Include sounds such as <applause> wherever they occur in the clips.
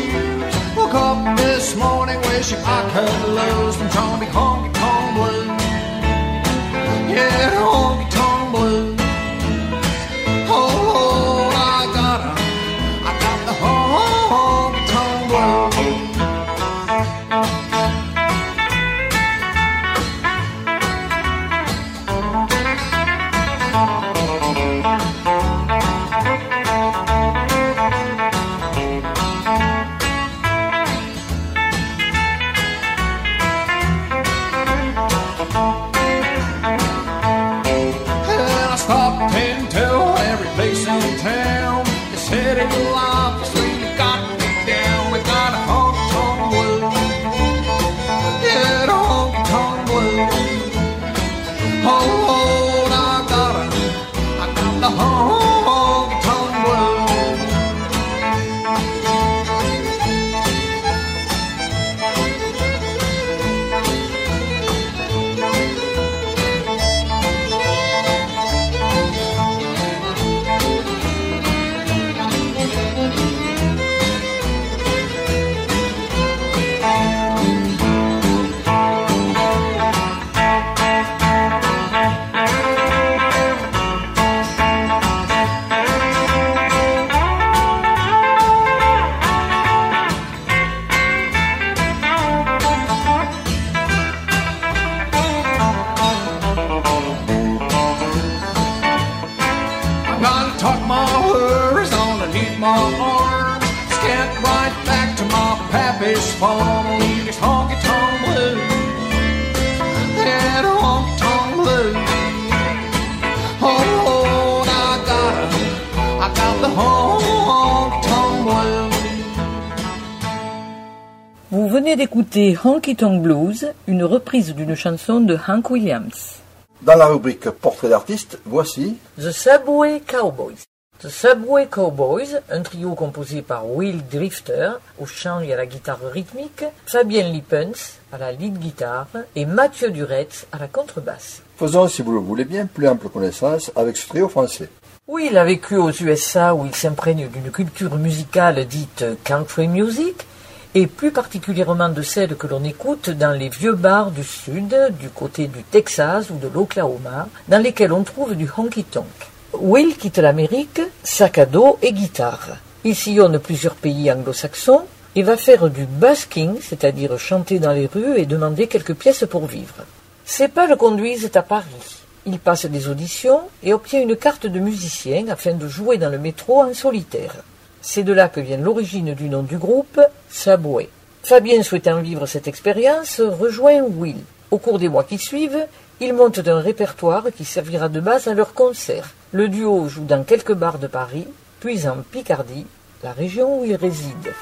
on. Woke up this morning wishing I could lose from trying to every place in town. The venez d'écouter Honky Tonk Blues, une reprise d'une chanson de Hank Williams. Dans la rubrique Portrait d'artiste, voici The Subway Cowboys. The Subway Cowboys, un trio composé par Will Drifter au chant et à la guitare rythmique, Fabien Lippens à la lead guitare et Mathieu Duretz à la contrebasse. Faisons, si vous le voulez bien, plus ample connaissance avec ce trio français. Will a vécu aux USA où il s'imprègne d'une culture musicale dite country music et plus particulièrement de celle que l'on écoute dans les vieux bars du sud, du côté du Texas ou de l'Oklahoma, dans lesquels on trouve du honky tonk. Will quitte l'Amérique, sac à dos et guitare. Il sillonne plusieurs pays anglo-saxons et va faire du busking, c'est-à-dire chanter dans les rues et demander quelques pièces pour vivre. Ses pas le conduisent à Paris. Il passe des auditions et obtient une carte de musicien afin de jouer dans le métro en solitaire. C'est de là que vient l'origine du nom du groupe, Subway. Fabien souhaitant vivre cette expérience rejoint Will. Au cours des mois qui suivent, ils montent un répertoire qui servira de base à leur concert. Le duo joue dans quelques bars de Paris, puis en Picardie, la région où ils résident.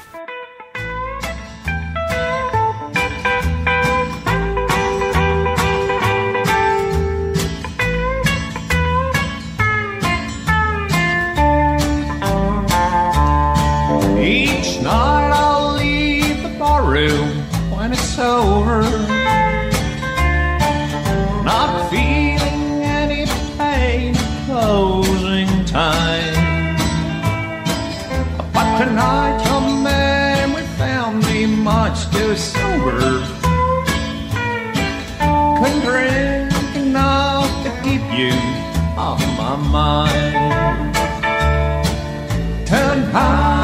My mind. Turn high,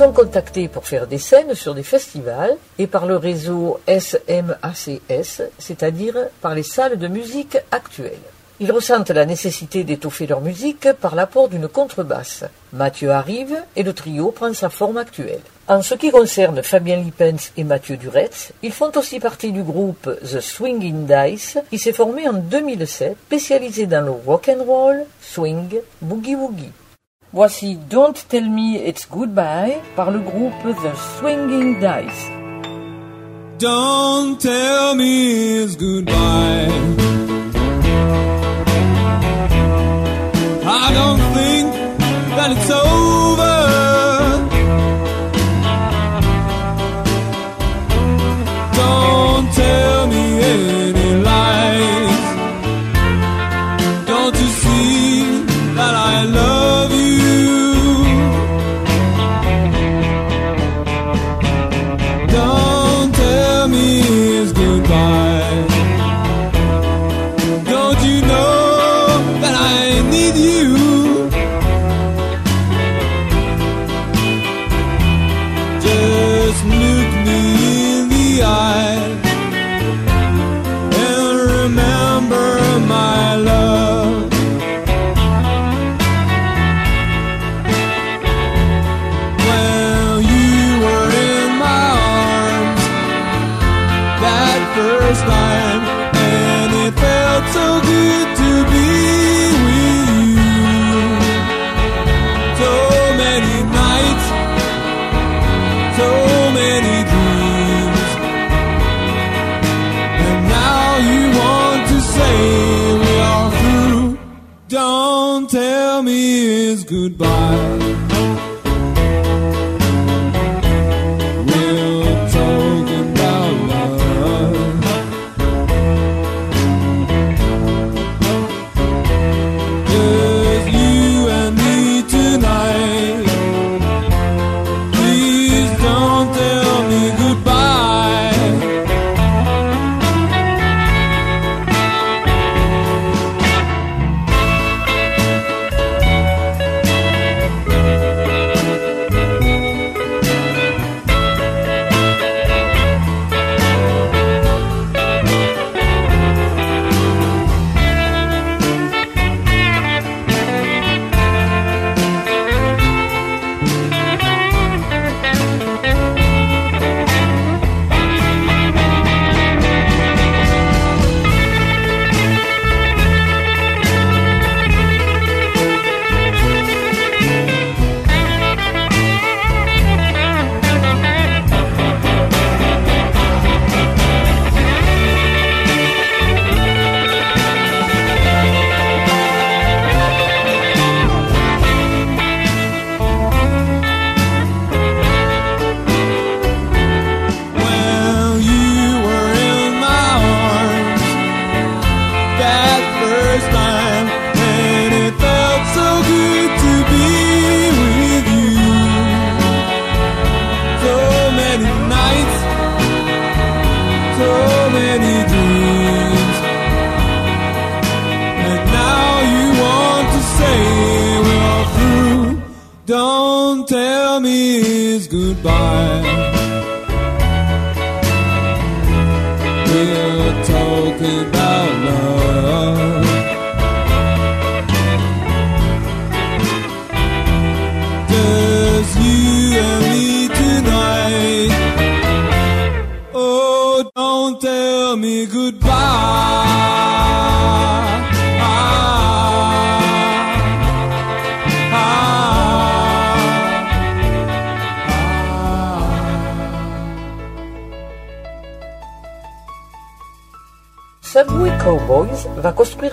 sont contactés pour faire des scènes sur des festivals et par le réseau SMACS, c'est-à-dire par les salles de musique actuelles. Ils ressentent la nécessité d'étoffer leur musique par l'apport d'une contrebasse. Mathieu arrive et le trio prend sa forme actuelle. En ce qui concerne Fabien Lippens et Mathieu Duretz, ils font aussi partie du groupe The Swinging Dice qui s'est formé en 2007, spécialisé dans le rock and roll, swing, boogie woogie. Voici Don't Tell Me It's Goodbye par le groupe The Swinging Dice. Don't tell me it's goodbye. I don't think that it's over. Don't tell me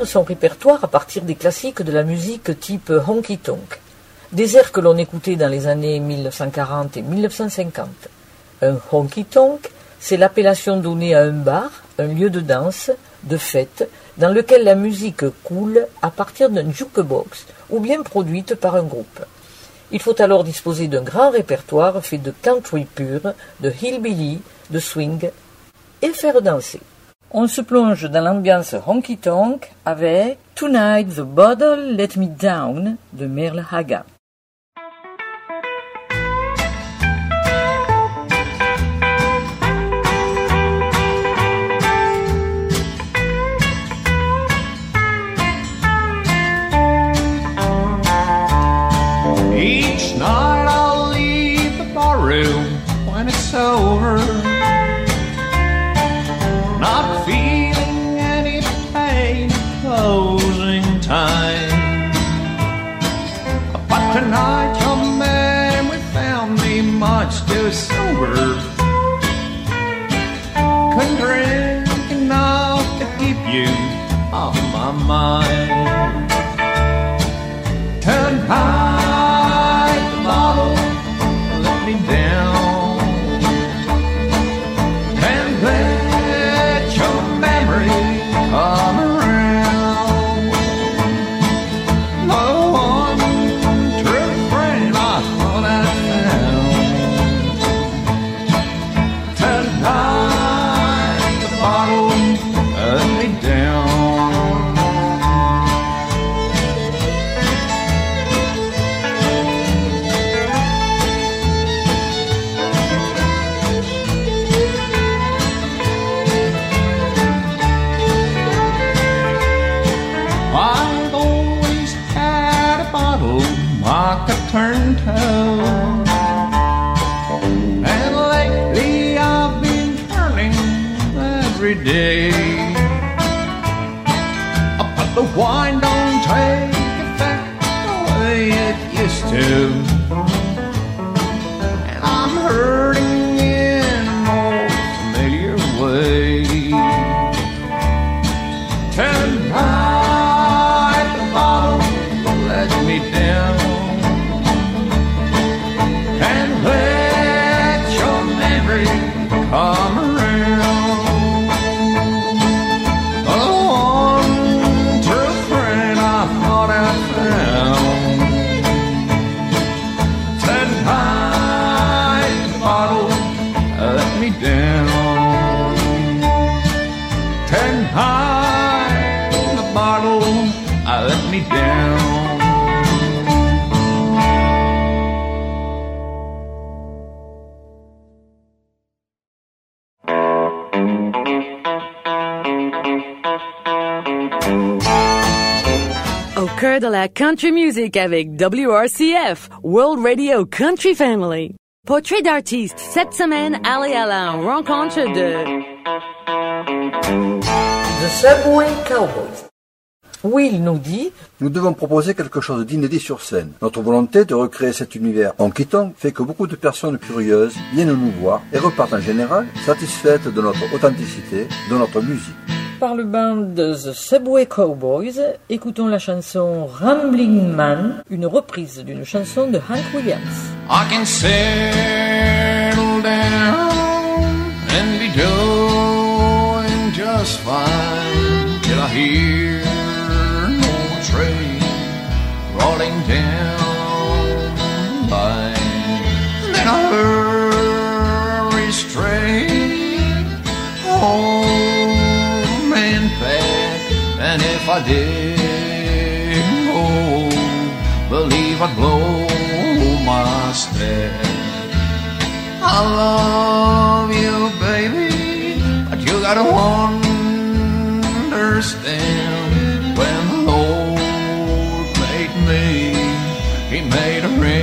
son répertoire à partir des classiques de la musique type honky tonk, des airs que l'on écoutait dans les années 1940 et 1950. Un honky tonk, c'est l'appellation donnée à un bar, un lieu de danse, de fête, dans lequel la musique coule à partir d'un jukebox ou bien produite par un groupe. Il faut alors disposer d'un grand répertoire fait de country pur, de hillbilly, de swing et faire danser. On se plonge dans l'ambiance honky tonk avec Tonight the Bottle Let Me Down de Merle Haggard. La country music avec WRCF, World Radio Country Family. Portrait d'artiste, cette semaine, allez à la rencontre de... The Subway Cowboys. Will nous dit Nous devons proposer quelque chose d'inédit sur scène. Notre volonté de recréer cet univers en quittant fait que beaucoup de personnes curieuses viennent nous voir et repartent en général satisfaites de notre authenticité, de notre musique. Par le band The Subway Cowboys, écoutons la chanson Rambling Man, une reprise d'une chanson de Hank Williams. Did, oh, believe I'd blow my step. I love you, baby, but you gotta understand when the Lord made me, He made a rambling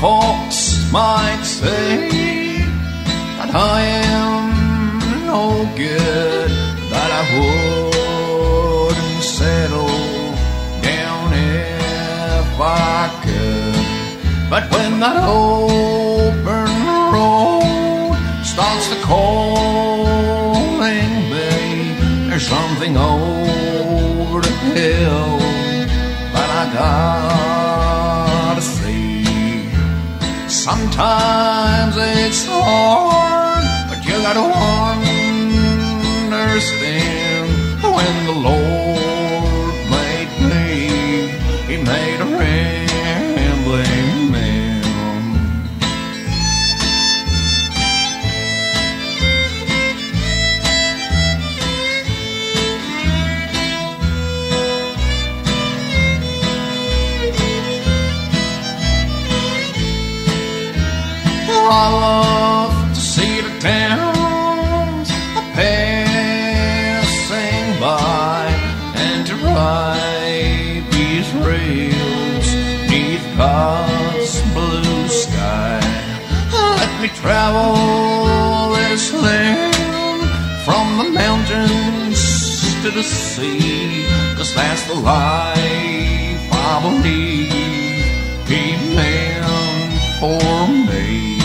Folks might say that I am no good that I wouldn't settle down if I could. But when that open Sometimes it's hard, but you gotta understand travel this land from the mountains to the sea, 'cause that's the life I believe He meant for me.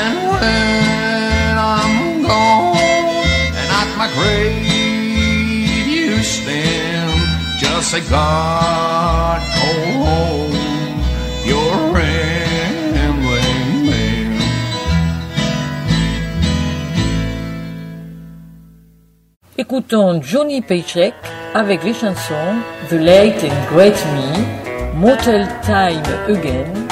And when I'm gone and at my grave you stand, just say, God, go home, you're Écoutons Johnny Paycheck avec les chansons The Late and Great Me, Motel Time Again,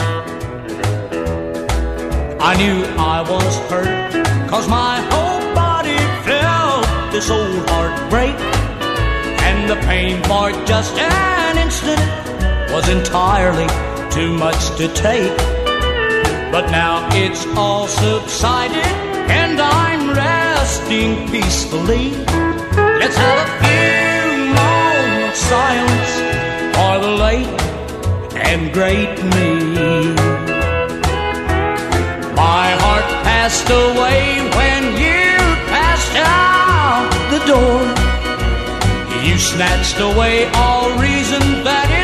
I knew I was hurt, cause my whole body felt this old heartbreak. And the pain for just an instant was entirely too much to take. But now it's all subsided, and I'm resting peacefully. Let's have a few moments silence for the late and great me. My heart passed away when you passed out the door. You snatched away all reason that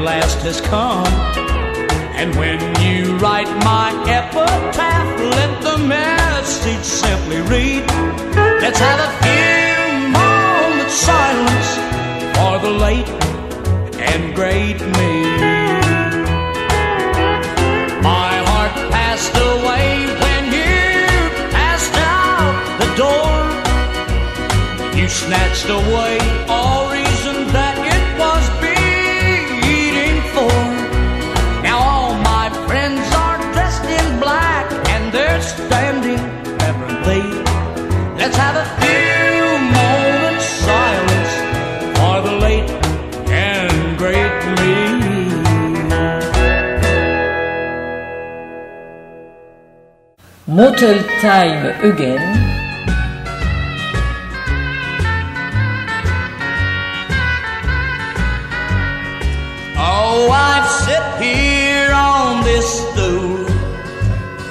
last has come. And when you write my epitaph, let the message simply read. Let's have a few moments silence for the late and great me. My heart passed away when you passed out the door. You snatched away all Motel Time Again, Oh, I've sit here on this stool,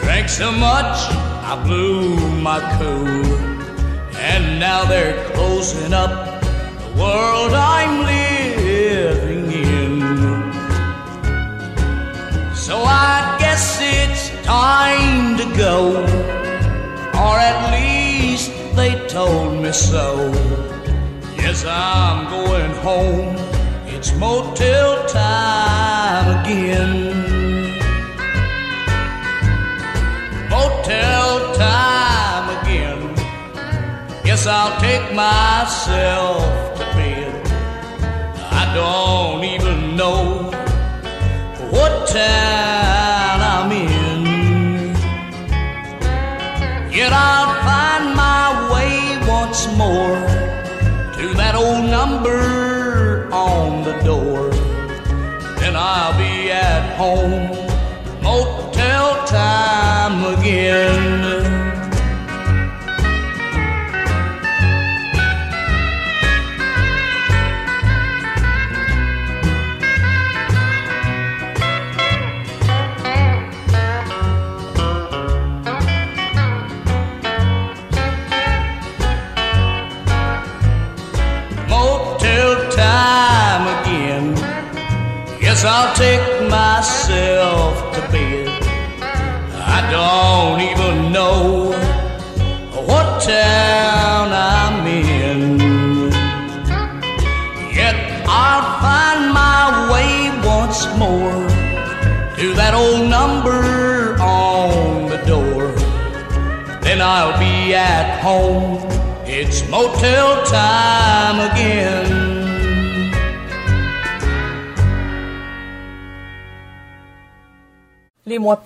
drank so much I blew my cool, and now they're closing up the world I'm living in. So I guess it's time go, or at least they told me so. Yes, I'm going home. It's motel time again. Motel time again. Yes, I'll take myself to bed. I don't even know what town know what town I'm in. Yet I'll find my way once more to that old number on the door. Then I'll be at home. It's motel time again. Mois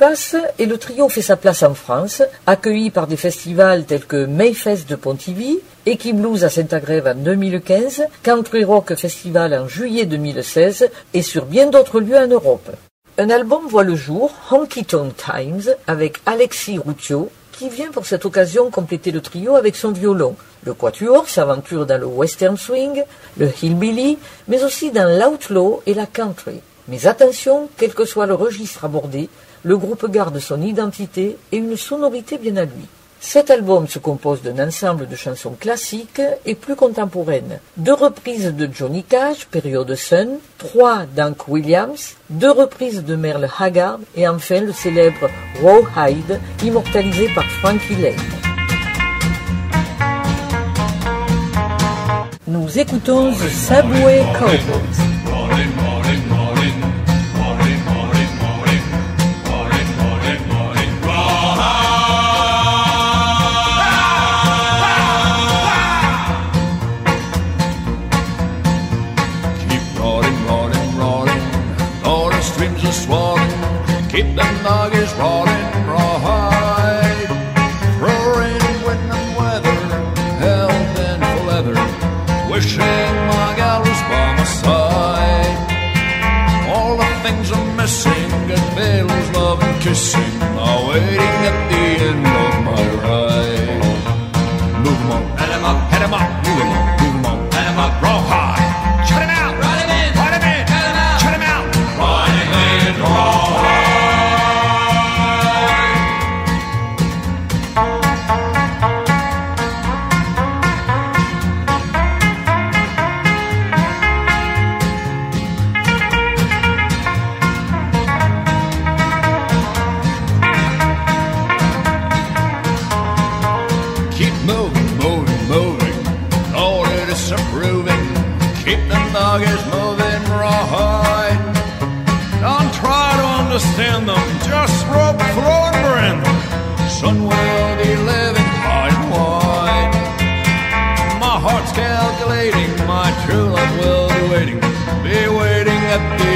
et le trio fait sa place en France, accueilli par des festivals tels que Mayfest de Pontivy, Equiblues à Saint-Agrève en 2015, Country Rock Festival en juillet 2016 et sur bien d'autres lieux en Europe. Un album voit le jour, Honky Tonk Times, avec Alexis Routio, qui vient pour cette occasion compléter le trio avec son violon. Le quatuor s'aventure dans le western swing, le hillbilly, mais aussi dans l'outlaw et la country. Mais attention, quel que soit le registre abordé, le groupe garde son identité et une sonorité bien à lui. Cet album se compose d'un ensemble de chansons classiques et plus contemporaines. Deux reprises de Johnny Cash, période Sun, trois d'Hank Williams, deux reprises de Merle Haggard et enfin le célèbre Rawhide, immortalisé par Frankie Lane. Nous écoutons The Subway Cowboys. The swollen. Keep them doggies rolling, rawhide. Rain, wind, and weather, held in for leather. Wishing my gal was by my side. All the things are missing, and Bill's love and kissing at the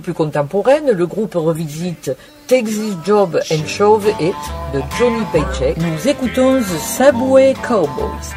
Plus contemporaine, le groupe revisite Take This Job and Shove It de Johnny Paycheck. Nous écoutons The Subway Cowboys.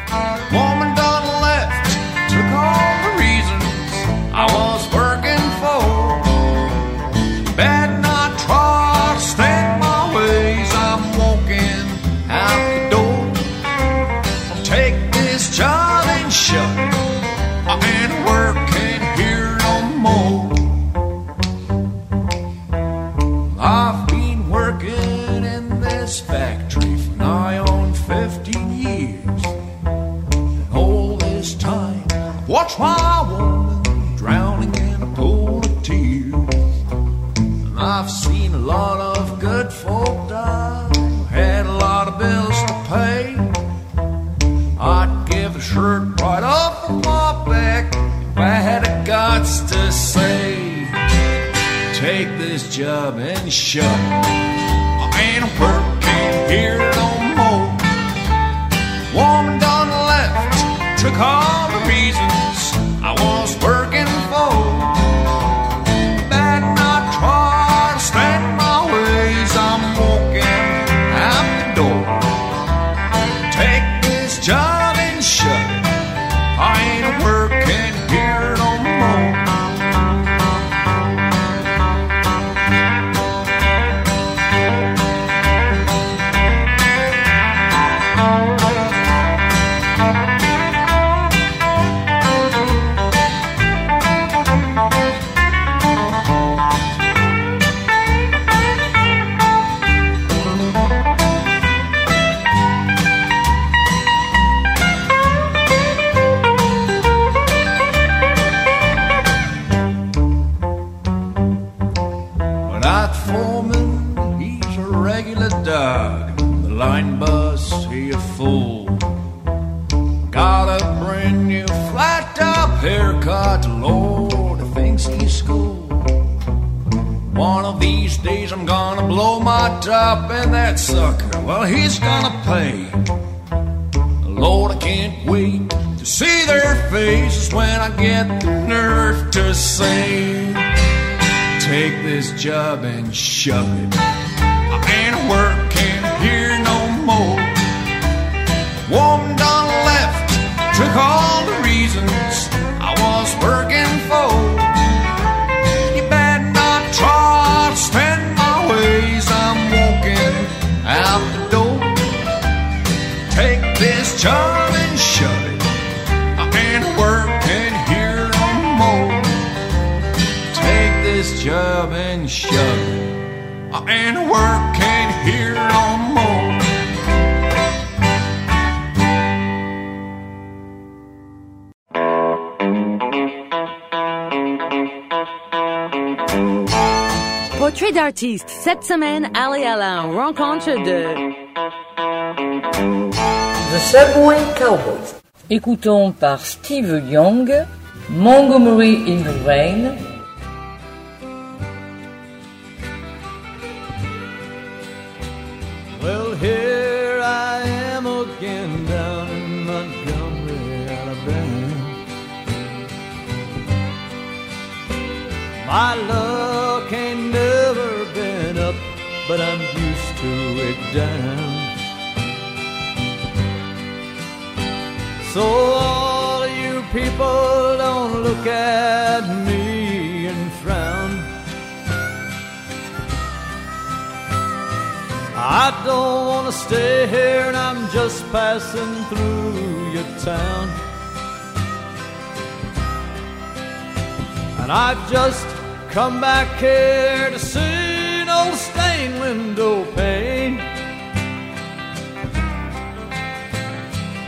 Take this job and shove it. I ain't working here no more. I ain't working here no more. Portrait d'artiste. Cette semaine, allez à la rencontre de The Subway Cowboys. Écoutons par Steve Young, Montgomery in the Rain, My luck ain't never been up, but I'm used to it down. So all you people don't look at me and frown. I don't want to stay here and I'm just passing through your town. And I've just come back here to see no stained window pane.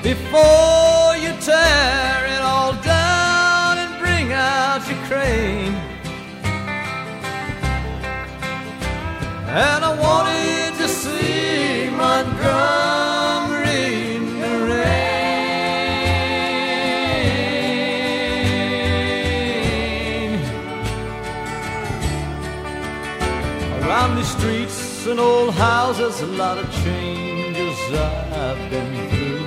Before you tear it all down and bring out your crane. And I wanted to see my Montgomery and old houses, a lot of changes I've been through.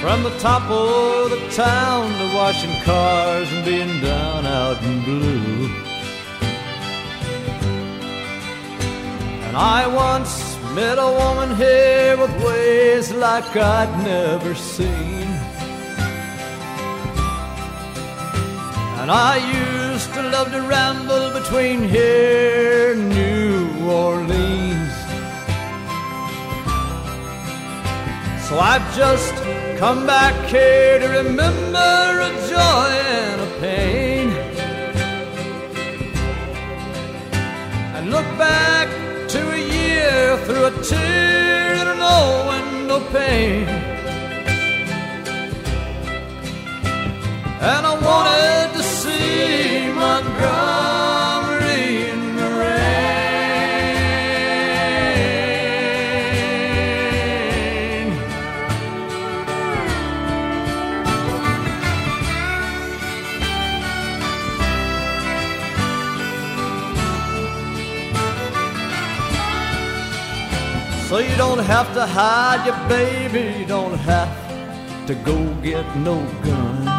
From the top of the town to washing cars and being down out in blue. And I once met a woman here with ways like I'd never seen. And I used to love to ramble between here and New Orleans. So I've just come back here to remember a joy and a pain. And look back to a year through a tear and an old window pane. and I wanted to So you don't have to hide your baby, you don't have to go get no gun.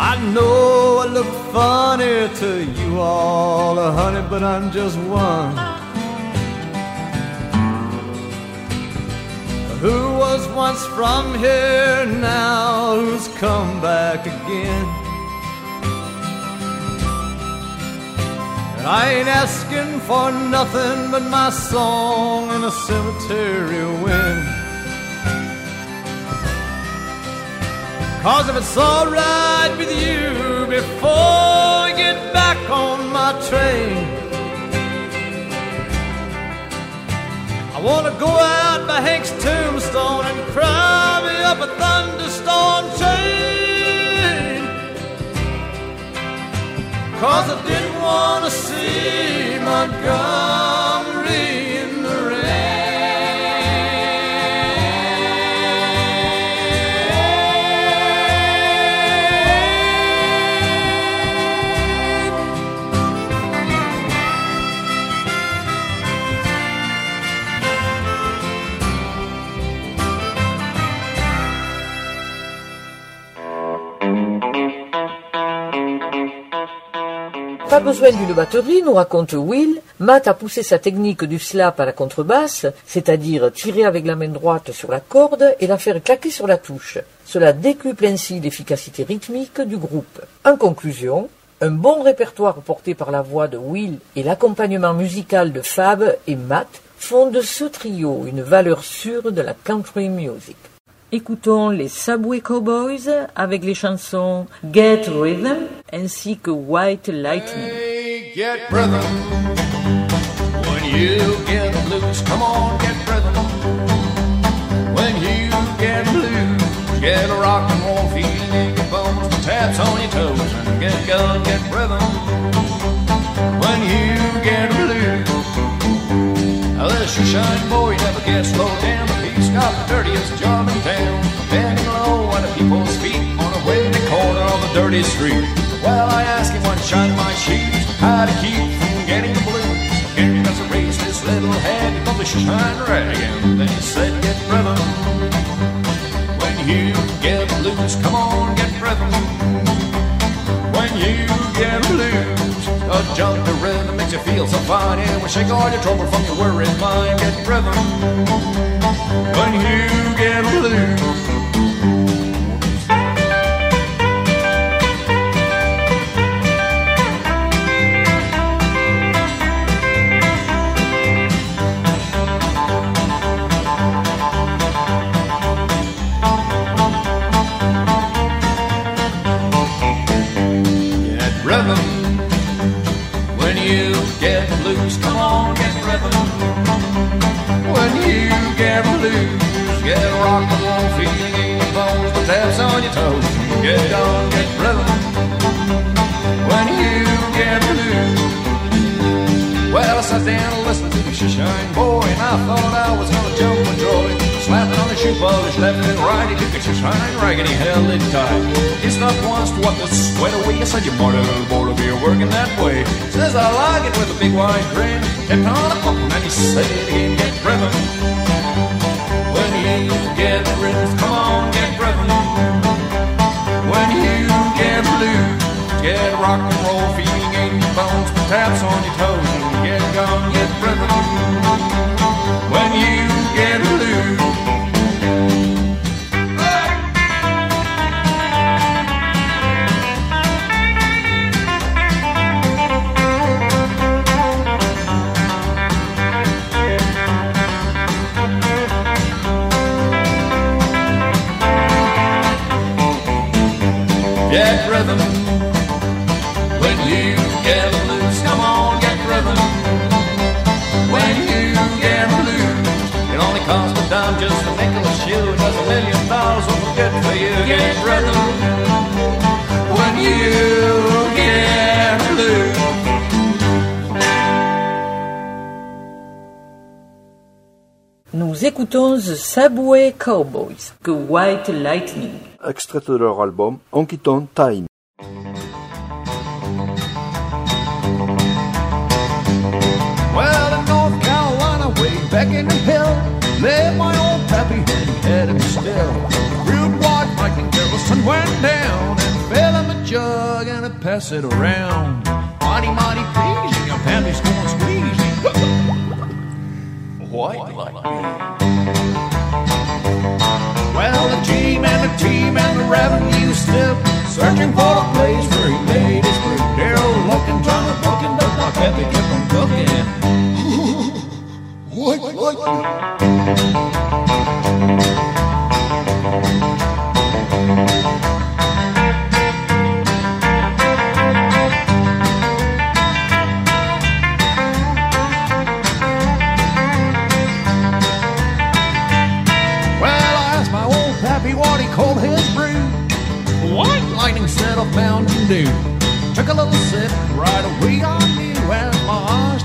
I know I look funny to you all, honey, but I'm just one. Who was once from here now, who's come back again? And I ain't asking for nothing but my song in a cemetery wind. Cause if it's alright with you before I get back on my train, I wanna go out by Hank's tombstone and cry me up a thunderstorm chain. Cause I didn't wanna see Montgomery Pas besoin d'une batterie, nous raconte Will. Matt a poussé sa technique du slap à la contrebasse, c'est-à-dire tirer avec la main droite sur la corde et la faire claquer sur la touche. Cela décuple ainsi l'efficacité rythmique du groupe. En conclusion, un bon répertoire porté par la voix de Will et l'accompagnement musical de Fab et Matt font de ce trio une valeur sûre de la country music. Écoutons les Subway Cowboys avec les chansons Get Rhythm ainsi que White Lightning. Hey, get rhythm. When you get loose, come on, get rhythm. When you get blues, get a rock and roll feeling in your bones, taps on your toes, and get going, get rhythm. Your boy never gets low down. He's got the dirtiest job in town, bending low at the people's feet on a windy corner of a dirty street. Well, I asked him one shine my shoes how to keep from getting the blues. He does raise his little head above the shine rag, and then he said, "Get rhythm." When you get blues, come on, get rhythm. When you get blues, a jump to rhythm makes you feel so fine, and will shake all your trouble from your worried mind. Get rhythm. When you get blues. Shine rag and he held it tight. He stopped once wipe the sweat away. I said, "You might a little boy to be working that way." Says I like it with a big wide grin. Kept on a pumping and he said again, "Get rhythm." When you get rhythm, come on, get rhythm. When you get blues, get rock and roll feeling in your bones, taps on your toes, and get gone, get rhythm. Get rhythm. When you get blue. Nous écoutons The Subway Cowboys, que White Lightning. Extrait de leur album Honky Tonk Time. Well, in North Carolina, way back in the hill, lay my old pappy and he had him still. White Garrison went down and fell him a jug and it passed it around. Mighty, mighty pleasing, your pappy's going squeezing. <laughs> White like. Well, the team and the team and the revenue still searching for a place where he made his brew. They're looking, trying to book him, but my pappy kept on cooking. <laughs> What? Well,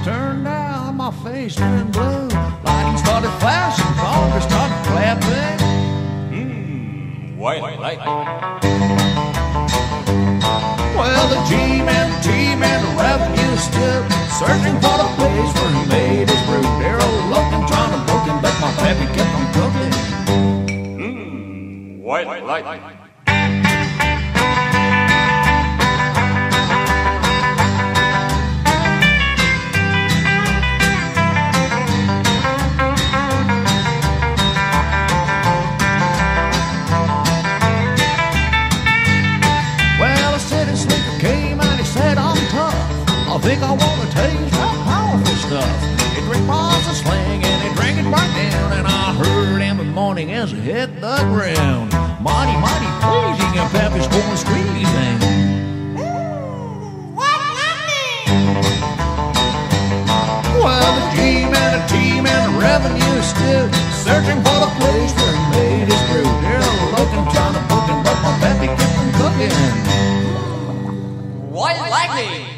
turned down, my face turned blue. Lightning started flashing, white. Well, the G-Man, T-Man, the revenue still searching for the place where he made his brew. All looking, trying to book him, but my pappy kept on cooking. Mmm, white lightning. think I wanna taste that powerful stuff. He drink bars of sling and he drank it right down. And I heard him in the morning as he hit the ground. Mighty, mighty pleasing, and Pappy's going squeezing. Well, the G and the team and the revenue still searching for the place where he made his brew. They're looking, trying to book and let my baby get from cooking. White lightning.